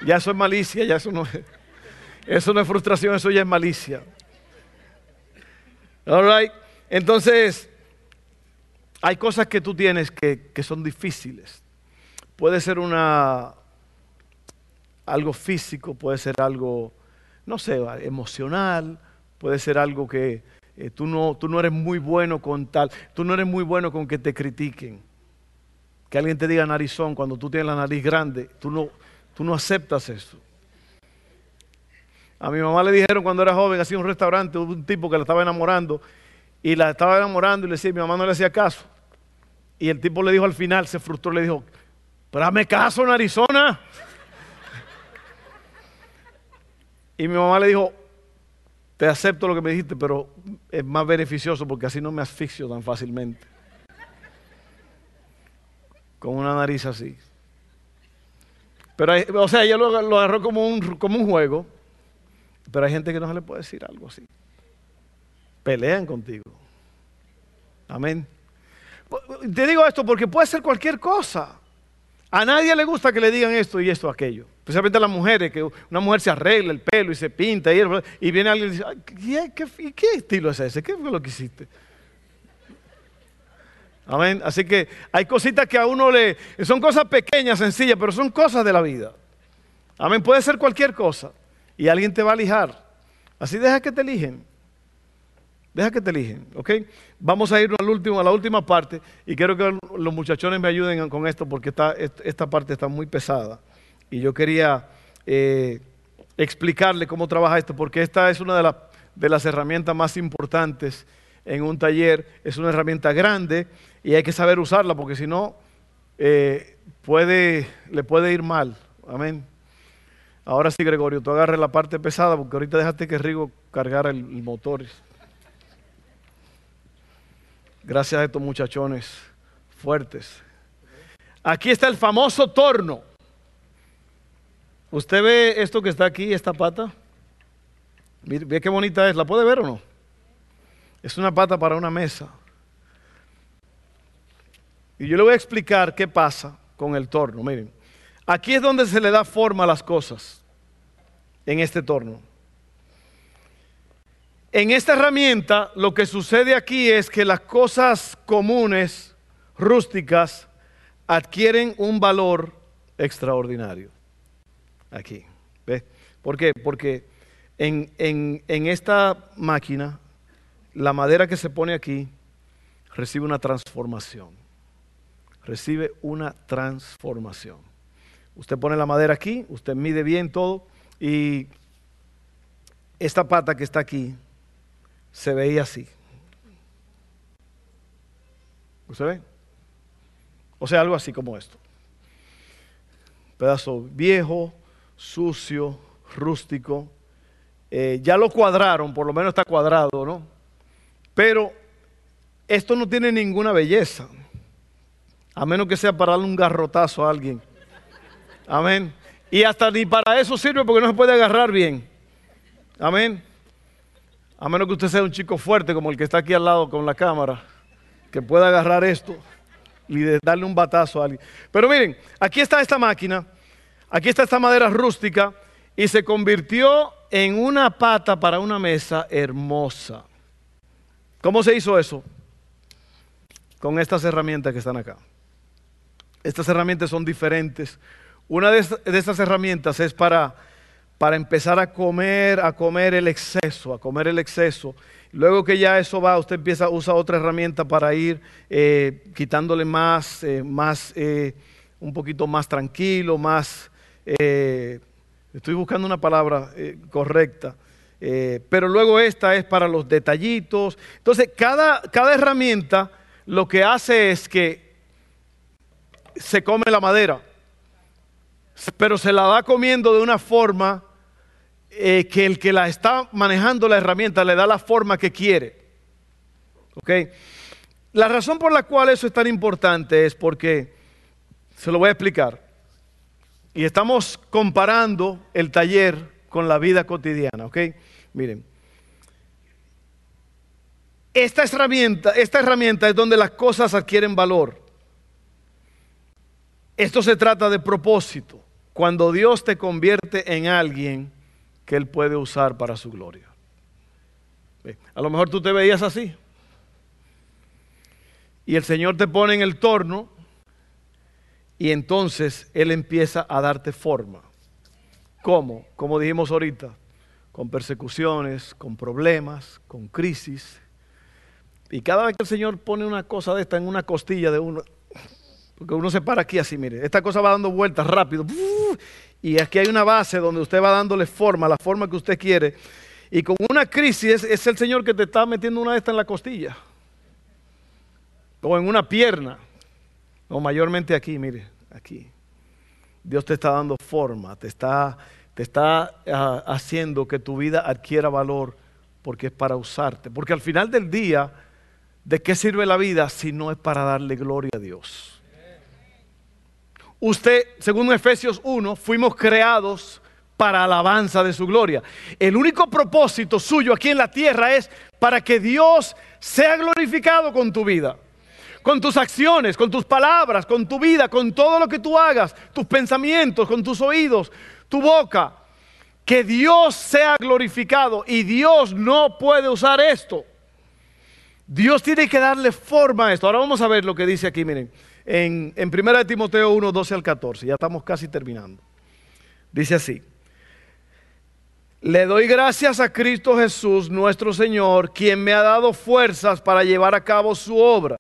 Speaker 1: Ya eso es malicia, ya eso no es. Eso no es frustración, eso ya es malicia. All right. Entonces, hay cosas que tú tienes que, son difíciles. Puede ser una, algo físico, puede ser algo, no sé, emocional, puede ser algo que eh, tú, no, tú no eres muy bueno con tal, tú no eres muy bueno con que te critiquen. Que alguien te diga narizón cuando tú tienes la nariz grande, tú no, tú no aceptas eso. A mi mamá le dijeron cuando era joven, hacía un restaurante, un tipo que la estaba enamorando y la estaba enamorando y le decía, mi mamá no le hacía caso. Y el tipo le dijo al final, se frustró, le dijo, pero hazme caso en Arizona. y mi mamá le dijo, te acepto lo que me dijiste, pero es más beneficioso porque así no me asfixio tan fácilmente. Con una nariz así. Pero o sea, ella lo, lo agarró como un, como un juego, pero hay gente que no se le puede decir algo así pelean contigo. Amén. Te digo esto porque puede ser cualquier cosa. A nadie le gusta que le digan esto y esto, aquello. Especialmente a las mujeres, que una mujer se arregla el pelo y se pinta y, viene alguien y dice, ¿qué, qué, qué estilo es ese? ¿Qué fue lo que hiciste? Amén. Así que hay cositas que a uno le... Son cosas pequeñas, sencillas, pero son cosas de la vida. Amén. Puede ser cualquier cosa. Y alguien te va a lijar. Así deja que te eligen. Deja que te eligen, ¿ok? Vamos a ir a la última parte y quiero que los muchachones me ayuden con esto porque esta, parte está muy pesada. Y yo quería eh, explicarle cómo trabaja esto porque esta es una de, las herramientas más importantes en un taller. Es una herramienta grande y hay que saber usarla porque si no, eh, puede, le puede ir mal. Amén. Ahora sí, Gregorio, tú agarres la parte pesada porque ahorita dejaste que Rigo cargara el, motor. Gracias a estos muchachones fuertes. Aquí está el famoso torno. ¿Usted ve esto que está aquí, esta pata? Ve qué bonita es. ¿La puede ver o no? Es una pata para una mesa. Y yo le voy a explicar qué pasa con el torno. Miren, aquí es donde se le da forma a las cosas, en este torno. En esta herramienta lo que sucede aquí es que las cosas comunes, rústicas, adquieren un valor extraordinario. Aquí. ¿Ves? ¿Por qué? Porque en, en esta máquina, la madera que se pone aquí recibe una transformación recibe una transformación. Usted pone la madera aquí, usted mide bien todo y esta pata que está aquí se veía así. ¿Usted ve? O sea, algo así como esto. Pedazo viejo, sucio, rústico. Eh, ya lo cuadraron, por lo menos está cuadrado, ¿no? Pero esto no tiene ninguna belleza. A menos que sea para darle un garrotazo a alguien. Amén. Y hasta ni para eso sirve porque no se puede agarrar bien. Amén. A menos que usted sea un chico fuerte como el que está aquí al lado con la cámara, que pueda agarrar esto y darle un batazo a alguien. Pero miren, aquí está esta máquina, aquí está esta madera rústica y se convirtió en una pata para una mesa hermosa. ¿Cómo se hizo eso? Con estas herramientas que están acá. Estas herramientas son diferentes. Una de, estas herramientas es para, para empezar a comer, a comer el exceso, a comer el exceso. Luego que ya eso va, usted empieza a usar otra herramienta para ir eh, quitándole más, eh, más eh, un poquito más tranquilo, más, estoy buscando una palabra correcta. pero luego esta es para los detallitos. Entonces, cada, cada herramienta lo que hace es que se come la madera, pero se la va comiendo de una forma eh, que el que la está manejando la herramienta le da la forma que quiere. ¿Ok? La razón por la cual eso es tan importante es porque, se lo voy a explicar, y estamos comparando el taller con la vida cotidiana, ¿ok? Miren, esta herramienta, esta herramienta es donde las cosas adquieren valor. Esto se trata de propósito. Cuando Dios te convierte en alguien que Él puede usar para su gloria. A lo mejor tú te veías así. Y el Señor te pone en el torno y entonces Él empieza a darte forma. ¿Cómo? Como dijimos ahorita, con persecuciones, con problemas, con crisis. Y cada vez que el Señor pone una cosa de esta en una costilla de uno, porque uno se para aquí así, mire. Esta cosa va dando vueltas rápido. Y aquí hay una base donde usted va dándole forma, la forma que usted quiere. Y con una crisis es, el Señor que te está metiendo una de estas en la costilla. O en una pierna. O mayormente aquí, mire, aquí. Dios te está dando forma, te está, te está ah, haciendo que tu vida adquiera valor porque es para usarte. Porque al final del día, ¿de qué sirve la vida si no es para darle gloria a Dios? Usted, según Efesios 1, fuimos creados para alabanza de su gloria. El único propósito suyo aquí en la tierra es para que Dios sea glorificado con tu vida. con tus acciones, con tus palabras, con tu vida, con todo lo que tú hagas, tus pensamientos, con tus oídos, tu boca. Que Dios sea glorificado y Dios no puede usar esto. Dios tiene que darle forma a esto. Ahora vamos a ver lo que dice aquí, miren, en, en 1 Timoteo 1, 12 al 14. Ya estamos casi terminando. Dice así. Le doy gracias a Cristo Jesús, nuestro Señor, quien me ha dado fuerzas para llevar a cabo su obra.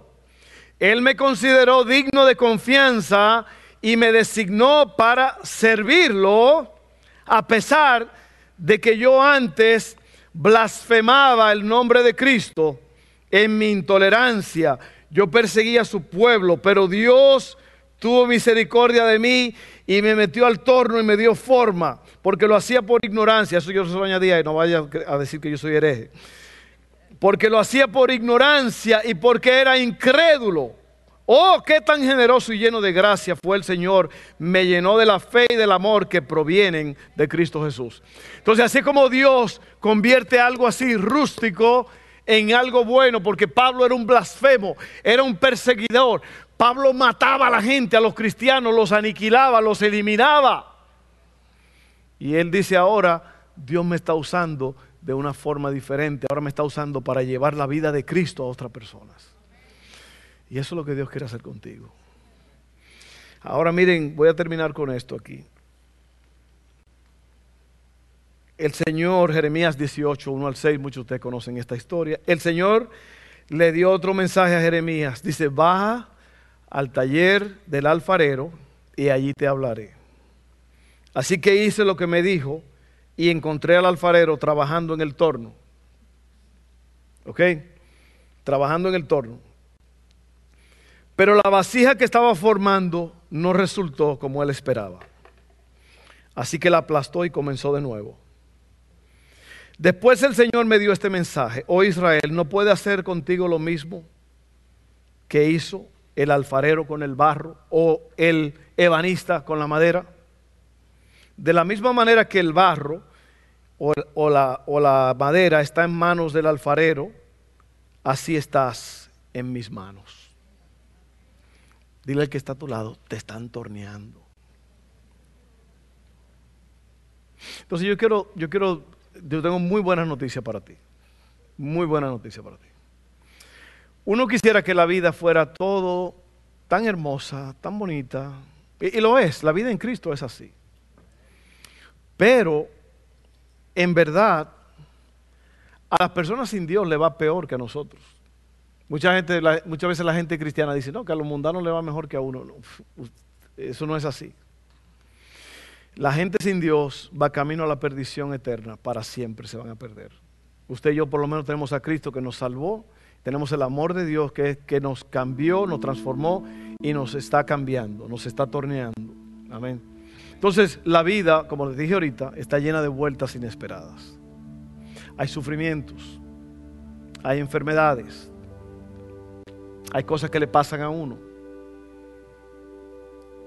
Speaker 1: Él me consideró digno de confianza y me designó para servirlo, a pesar de que yo antes blasfemaba el nombre de Cristo en mi intolerancia. Yo perseguía a su pueblo, pero Dios tuvo misericordia de mí y me metió al torno y me dio forma porque lo hacía por ignorancia, eso yo se añadía y no vaya a decir que yo soy hereje, porque lo hacía por ignorancia y porque era incrédulo. Oh, qué tan generoso y lleno de gracia fue el Señor. Me llenó de la fe y del amor que provienen de Cristo Jesús. Entonces, así como Dios convierte algo así rústico en algo bueno, porque Pablo era un blasfemo, era un perseguidor. Pablo mataba a la gente, a los cristianos, los aniquilaba, los eliminaba. Y él dice ahora, Dios me está usando de una forma diferente, ahora me está usando para llevar la vida de Cristo a otras personas. Y eso es lo que Dios quiere hacer contigo. Ahora miren, voy a terminar con esto aquí. El Señor, Jeremías 18, 1 al 6, muchos de ustedes conocen esta historia. El Señor le dio otro mensaje a Jeremías. Dice, baja al taller del alfarero y allí te hablaré. Así que hice lo que me dijo y encontré al alfarero trabajando en el torno. ¿Ok? Trabajando en el torno. Pero la vasija que estaba formando no resultó como él esperaba. Así que la aplastó y comenzó de nuevo. Después el Señor me dio este mensaje. Oh Israel, ¿no puede hacer contigo lo mismo que hizo el alfarero con el barro o el ebanista con la madera? De la misma manera que el barro o, la, madera está en manos del alfarero, así estás en mis manos. Dile al que está a tu lado, te están torneando. Entonces yo quiero, yo quiero, yo tengo muy buenas noticias para ti. Muy buena noticia para ti. Uno quisiera que la vida fuera todo tan hermosa, tan bonita. y lo es, la vida en Cristo es así. Pero, en verdad, a las personas sin Dios le va peor que a nosotros. Mucha gente, muchas veces la gente cristiana dice, no, que a los mundanos le va mejor que a uno. eso no es así. La gente sin Dios va camino a la perdición eterna, para siempre se van a perder. Usted y yo por lo menos tenemos a Cristo que nos salvó, tenemos el amor de Dios que, que nos cambió, nos transformó y nos está cambiando, nos está torneando. Amén. Entonces, la vida, como les dije ahorita, está llena de vueltas inesperadas. Hay sufrimientos, hay enfermedades, hay cosas que le pasan a uno.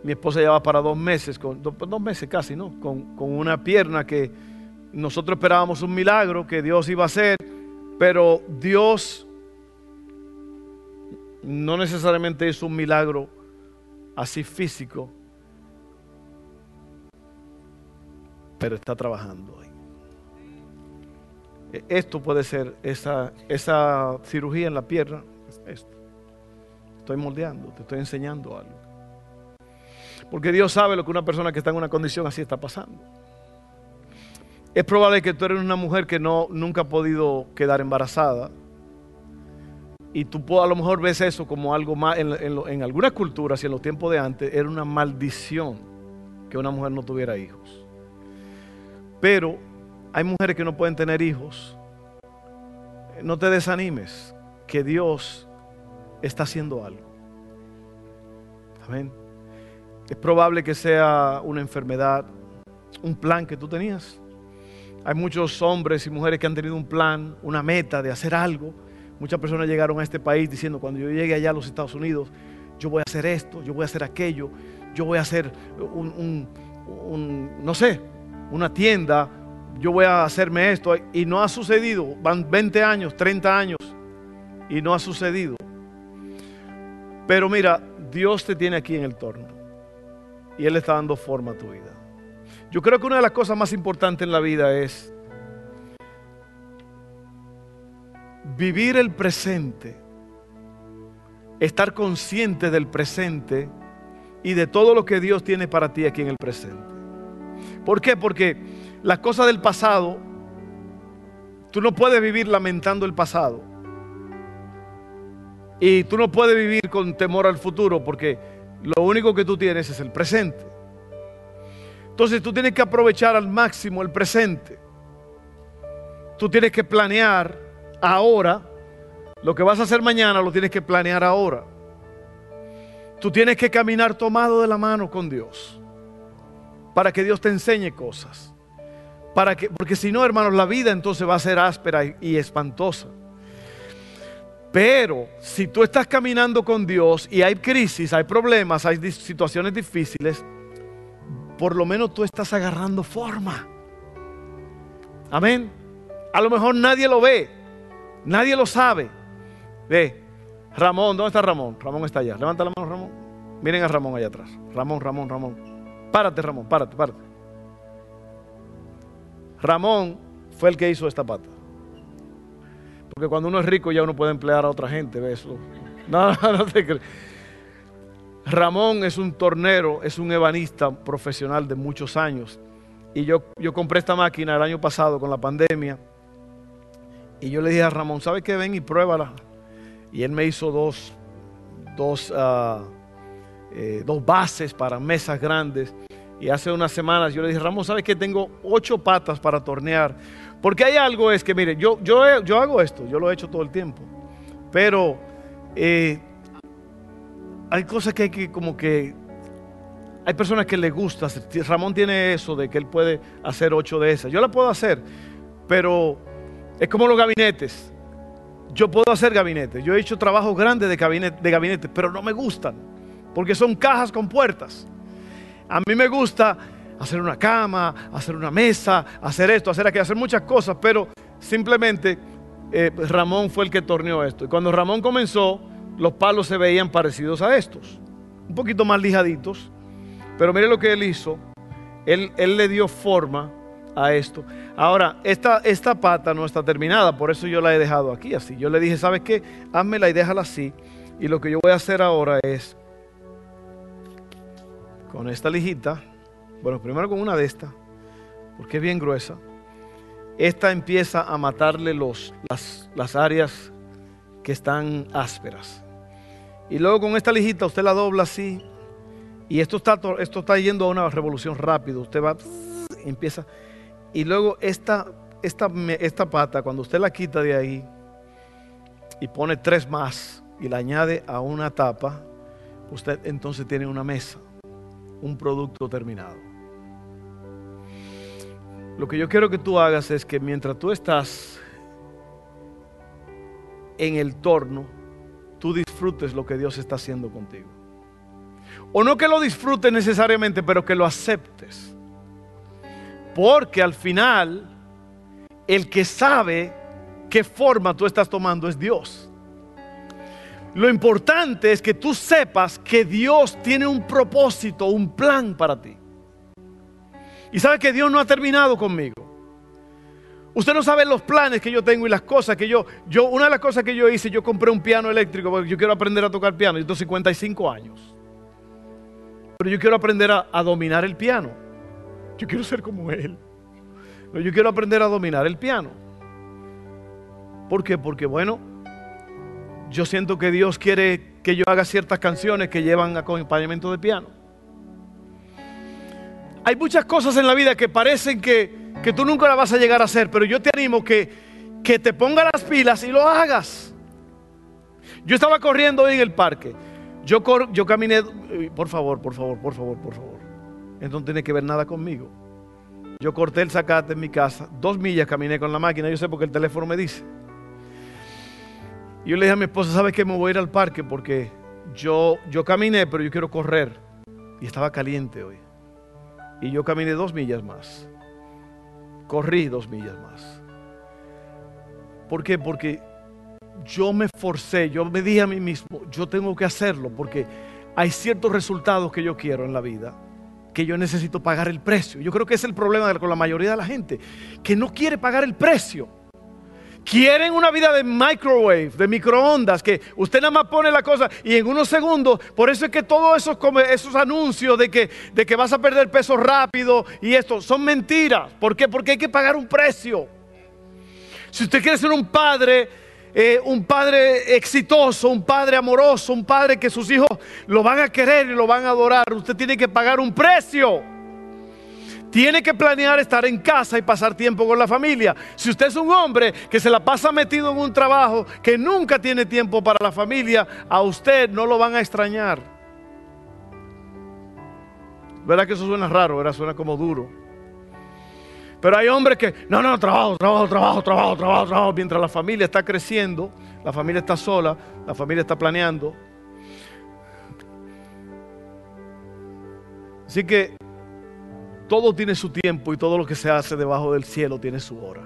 Speaker 1: Mi esposa lleva para dos meses, con, dos, meses casi, ¿no? Con, una pierna que nosotros esperábamos un milagro que Dios iba a hacer, pero Dios no necesariamente es un milagro así físico, pero está trabajando ahí. E, esto puede ser esa, cirugía en la pierna. Esto. Estoy moldeando, te estoy enseñando algo. Porque Dios sabe lo que una persona que está en una condición así está pasando. Es probable que tú eres una mujer que no, nunca ha podido quedar embarazada. Y tú a lo mejor ves eso como algo más, en, en algunas culturas y en los tiempos de antes, era una maldición que una mujer no tuviera hijos. Pero hay mujeres que no pueden tener hijos. No te desanimes, que Dios está haciendo algo. Amén. Es probable que sea una enfermedad, un plan que tú tenías. Hay muchos hombres y mujeres que han tenido un plan, una meta de hacer algo. Muchas personas llegaron a este país diciendo, cuando yo llegue allá a los Estados Unidos, yo voy a hacer esto, yo voy a hacer aquello, yo voy a hacer un, no sé, una tienda, yo voy a hacerme esto. Y no ha sucedido. Van 20 años, 30 años y no ha sucedido. Pero mira, Dios te tiene aquí en el torno y Él está dando forma a tu vida. Yo creo que una de las cosas más importantes en la vida es vivir el presente, estar consciente del presente y de todo lo que Dios tiene para ti aquí en el presente. ¿Por qué? Porque las cosas del pasado, tú no puedes vivir lamentando el pasado. Y tú no puedes vivir con temor al futuro porque lo único que tú tienes es el presente. Entonces tú tienes que aprovechar al máximo el presente. Tú tienes que planear ahora. Lo que vas a hacer mañana lo tienes que planear ahora. Tú tienes que caminar tomado de la mano con Dios. Para que Dios te enseñe cosas. Para que, porque si no, hermanos, la vida entonces va a ser áspera y espantosa. Pero si tú estás caminando con Dios y hay crisis, hay problemas, hay situaciones difíciles, por lo menos tú estás agarrando forma. Amén. A lo mejor nadie lo ve, nadie lo sabe. Ve, Ramón, ¿dónde está Ramón? Ramón está allá. Levanta la mano, Ramón. Miren a Ramón allá atrás. Ramón, Ramón, Ramón. Párate, Ramón, párate, párate. Ramón fue el que hizo esta pata. Porque cuando uno es rico ya uno puede emplear a otra gente, ¿ves? No, no te crees. Ramón es un tornero, es un ebanista profesional de muchos años. Y yo, yo compré esta máquina el año pasado con la pandemia. Y yo le dije a Ramón, ¿sabes qué? Ven y pruébala. Y él me hizo dos, dos, eh, dos bases para mesas grandes. Y hace unas semanas yo le dije, Ramón, ¿sabes qué? Tengo ocho patas para tornear. Porque hay algo es que, mire, yo, yo, yo hago esto, yo lo he hecho todo el tiempo. Pero eh, hay cosas que hay que como que... Hay personas que les gusta. Ramón tiene eso de que él puede hacer ocho de esas. Yo la puedo hacer, pero es como los gabinetes. Yo puedo hacer gabinetes. Yo he hecho trabajos grandes de de gabinetes, pero no me gustan. Porque son cajas con puertas. A mí me gusta hacer una cama, hacer una mesa, hacer esto, hacer aquello, hacer muchas cosas, pero simplemente eh, Ramón fue el que torneó esto. Y cuando Ramón comenzó, los palos se veían parecidos a estos, un poquito más lijaditos, pero mire lo que él hizo, él, él le dio forma a esto. Ahora, esta, esta pata no está terminada, por eso yo la he dejado aquí así. Yo le dije, ¿sabes qué? Házmela y déjala así. Y lo que yo voy a hacer ahora es, con esta lijita, bueno, primero con una de estas, porque es bien gruesa. Esta empieza a matarle los, las, las áreas que están ásperas. Y luego con esta lijita usted la dobla así. Y esto está, esto está yendo a una revolución rápida. Usted va, empieza. Y luego esta, esta, esta pata, cuando usted la quita de ahí y pone tres más y la añade a una tapa, usted entonces tiene una mesa, un producto terminado. Lo que yo quiero que tú hagas es que mientras tú estás en el torno, tú disfrutes lo que Dios está haciendo contigo. O no que lo disfrutes necesariamente, pero que lo aceptes. Porque al final, el que sabe qué forma tú estás tomando es Dios. Lo importante es que tú sepas que Dios tiene un propósito, un plan para ti. Y sabe que Dios no ha terminado conmigo. Usted no sabe los planes que yo tengo y las cosas que yo, yo, una de las cosas que yo hice, yo compré un piano eléctrico porque yo quiero aprender a tocar piano. Yo tengo 55 años. Pero yo quiero aprender a, dominar el piano. Yo quiero ser como él. Yo quiero aprender a dominar el piano. ¿Por qué? Porque bueno, yo siento que Dios quiere que yo haga ciertas canciones que llevan acompañamiento de piano. Hay muchas cosas en la vida que parecen que, que tú nunca las vas a llegar a hacer, pero yo te animo que, que te pongas las pilas y lo hagas. Yo estaba corriendo hoy en el parque. Yo, yo caminé, eh, por favor, por favor, por favor, por favor. Esto no tiene que ver nada conmigo. Yo corté el zacate en mi casa, dos millas caminé con la máquina, yo sé porque el teléfono me dice. Yo le dije a mi esposa, ¿sabes qué? Me voy a ir al parque porque yo, yo caminé, pero yo quiero correr. Y estaba caliente hoy. Y yo caminé dos millas más. Corrí dos millas más. ¿Por qué? Porque yo me forcé, yo me dije a mí mismo, yo tengo que hacerlo porque hay ciertos resultados que yo quiero en la vida que yo necesito pagar el precio. Yo creo que es el problema con la mayoría de la gente, que no quiere pagar el precio. Quieren una vida de microwave, de microondas, que usted nada más pone la cosa y en unos segundos, por eso es que todos esos, esos anuncios de que, de que vas a perder peso rápido y esto son mentiras. ¿Por qué? Porque hay que pagar un precio. Si usted quiere ser un padre, eh, un padre exitoso, un padre amoroso, un padre que sus hijos lo van a querer y lo van a adorar, usted tiene que pagar un precio. Tiene que planear estar en casa y pasar tiempo con la familia. Si usted es un hombre que se la pasa metido en un trabajo que nunca tiene tiempo para la familia, a usted no lo van a extrañar. ¿Verdad que eso suena raro? ¿Verdad? Suena como duro. Pero hay hombres que, no, no, trabajo, trabajo, trabajo, trabajo, trabajo, trabajo. Mientras la familia está creciendo, la familia está sola, la familia está planeando. Así que todo tiene su tiempo y todo lo que se hace debajo del cielo tiene su hora.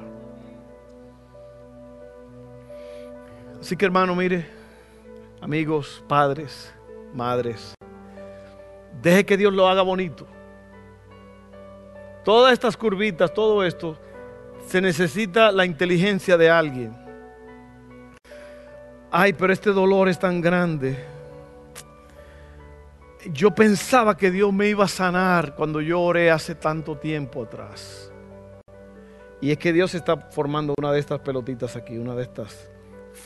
Speaker 1: Así que hermano, mire, amigos, padres, madres, deje que Dios lo haga bonito. Todas estas curvitas, todo esto, se necesita la inteligencia de alguien. Ay, pero este dolor es tan grande yo pensaba que Dios me iba a sanar cuando yo oré hace tanto tiempo atrás. Y es que Dios está formando una de estas pelotitas aquí, una de estas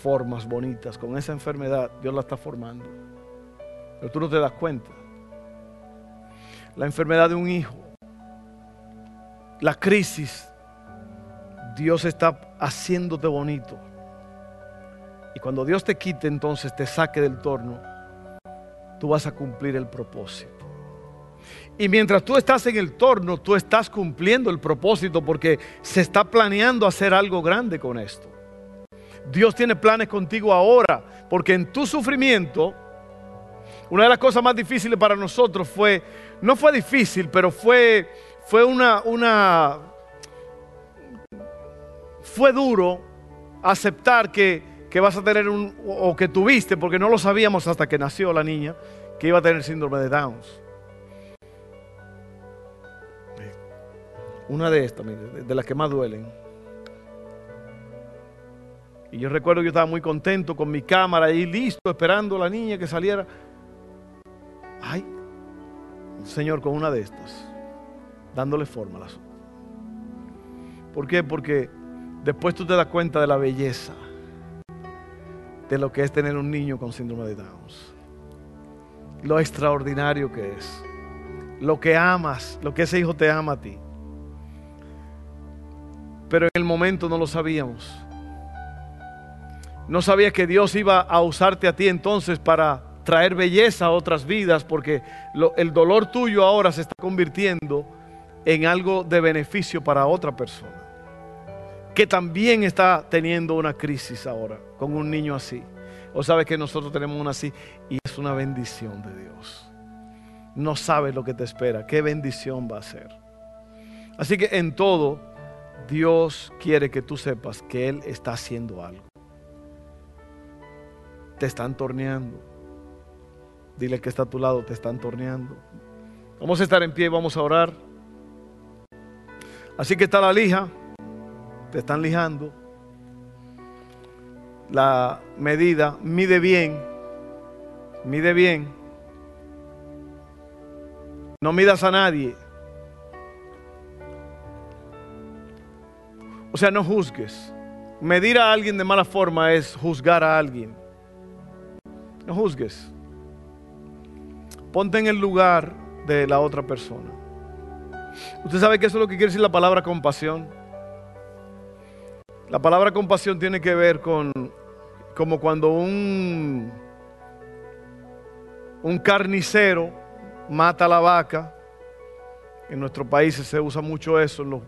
Speaker 1: formas bonitas. Con esa enfermedad, Dios la está formando. Pero tú no te das cuenta. La enfermedad de un hijo, la crisis, Dios está haciéndote bonito. Y cuando Dios te quite, entonces te saque del torno tú vas a cumplir el propósito. Y mientras tú estás en el torno, tú estás cumpliendo el propósito porque se está planeando hacer algo grande con esto. Dios tiene planes contigo ahora, porque en tu sufrimiento, una de las cosas más difíciles para nosotros fue, no fue difícil, pero fue, fue una, una, fue duro aceptar que que vas a tener un, o que tuviste, porque no lo sabíamos hasta que nació la niña, que iba a tener síndrome de Downs. Una de estas, de las que más duelen. Y yo recuerdo que yo estaba muy contento con mi cámara ahí listo, esperando a la niña que saliera. Ay, Señor, con una de estas, dándole forma a la ¿Por qué? Porque después tú te das cuenta de la belleza de lo que es tener un niño con síndrome de Down. Lo extraordinario que es. Lo que amas, lo que ese hijo te ama a ti. Pero en el momento no lo sabíamos. No sabías que Dios iba a usarte a ti entonces para traer belleza a otras vidas, porque el dolor tuyo ahora se está convirtiendo en algo de beneficio para otra persona que también está teniendo una crisis ahora con un niño así. O sabe que nosotros tenemos una así y es una bendición de Dios. No sabes lo que te espera, qué bendición va a ser. Así que en todo, Dios quiere que tú sepas que Él está haciendo algo. Te están torneando. Dile que está a tu lado, te están torneando. Vamos a estar en pie y vamos a orar. Así que está la lija te están lijando. La medida, mide bien, mide bien. No midas a nadie. O sea, no juzgues. Medir a alguien de mala forma es juzgar a alguien. No juzgues. Ponte en el lugar de la otra persona. Usted sabe que eso es lo que quiere decir la palabra compasión. La palabra compasión tiene que ver con como cuando un, un carnicero mata a la vaca. En nuestros países se usa mucho eso, en los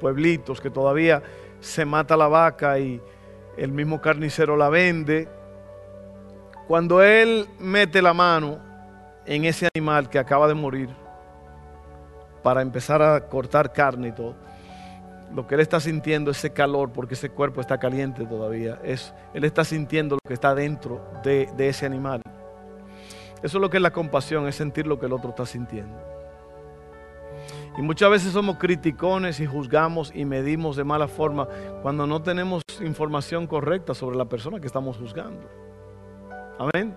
Speaker 1: pueblitos, que todavía se mata la vaca y el mismo carnicero la vende. Cuando él mete la mano en ese animal que acaba de morir para empezar a cortar carne y todo, Lo que él está sintiendo ese calor, porque ese cuerpo está caliente todavía. Es, él está sintiendo lo que está dentro de, de ese animal. Eso es lo que es la compasión, es sentir lo que el otro está sintiendo. Y muchas veces somos criticones y juzgamos y medimos de mala forma cuando no tenemos información correcta sobre la persona que estamos juzgando. Amén.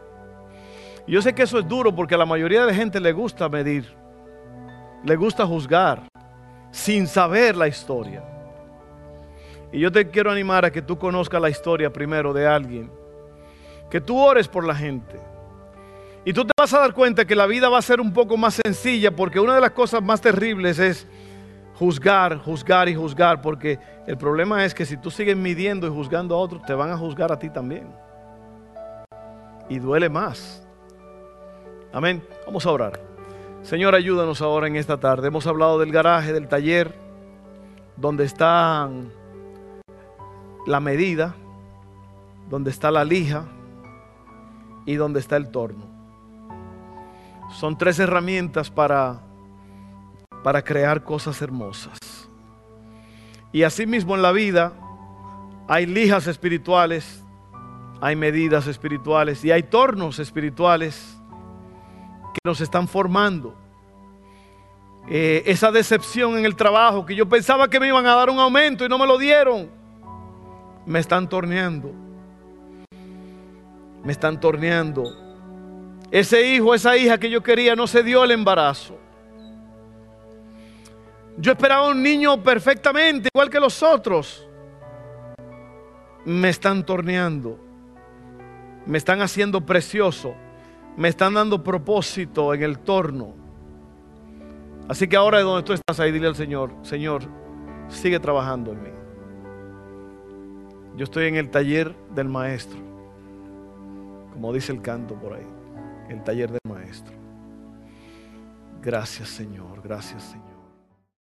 Speaker 1: Y yo sé que eso es duro porque a la mayoría de gente le gusta medir, le gusta juzgar sin saber la historia. Y yo te quiero animar a que tú conozcas la historia primero de alguien, que tú ores por la gente y tú te vas a dar cuenta que la vida va a ser un poco más sencilla porque una de las cosas más terribles es juzgar, juzgar y juzgar, porque el problema es que si tú sigues midiendo y juzgando a otros, te van a juzgar a ti también. Y duele más. Amén. Vamos a orar. Señor, ayúdanos ahora en esta tarde. Hemos hablado del garaje, del taller, donde está la medida, donde está la lija y donde está el torno. Son tres herramientas para, para crear cosas hermosas. Y asimismo en la vida hay lijas espirituales, hay medidas espirituales y hay tornos espirituales que nos están formando. Eh, esa decepción en el trabajo, que yo pensaba que me iban a dar un aumento y no me lo dieron, me están torneando. Me están torneando ese hijo, esa hija que yo quería no se dio el embarazo. Yo esperaba un niño perfectamente, igual que los otros. Me están torneando. Me están haciendo precioso. Me están dando propósito en el torno. Así que ahora de donde tú estás ahí, dile al Señor, Señor, sigue trabajando en mí. Yo estoy en el taller del maestro, como dice el canto por ahí el taller del maestro. Gracias Señor, gracias Señor.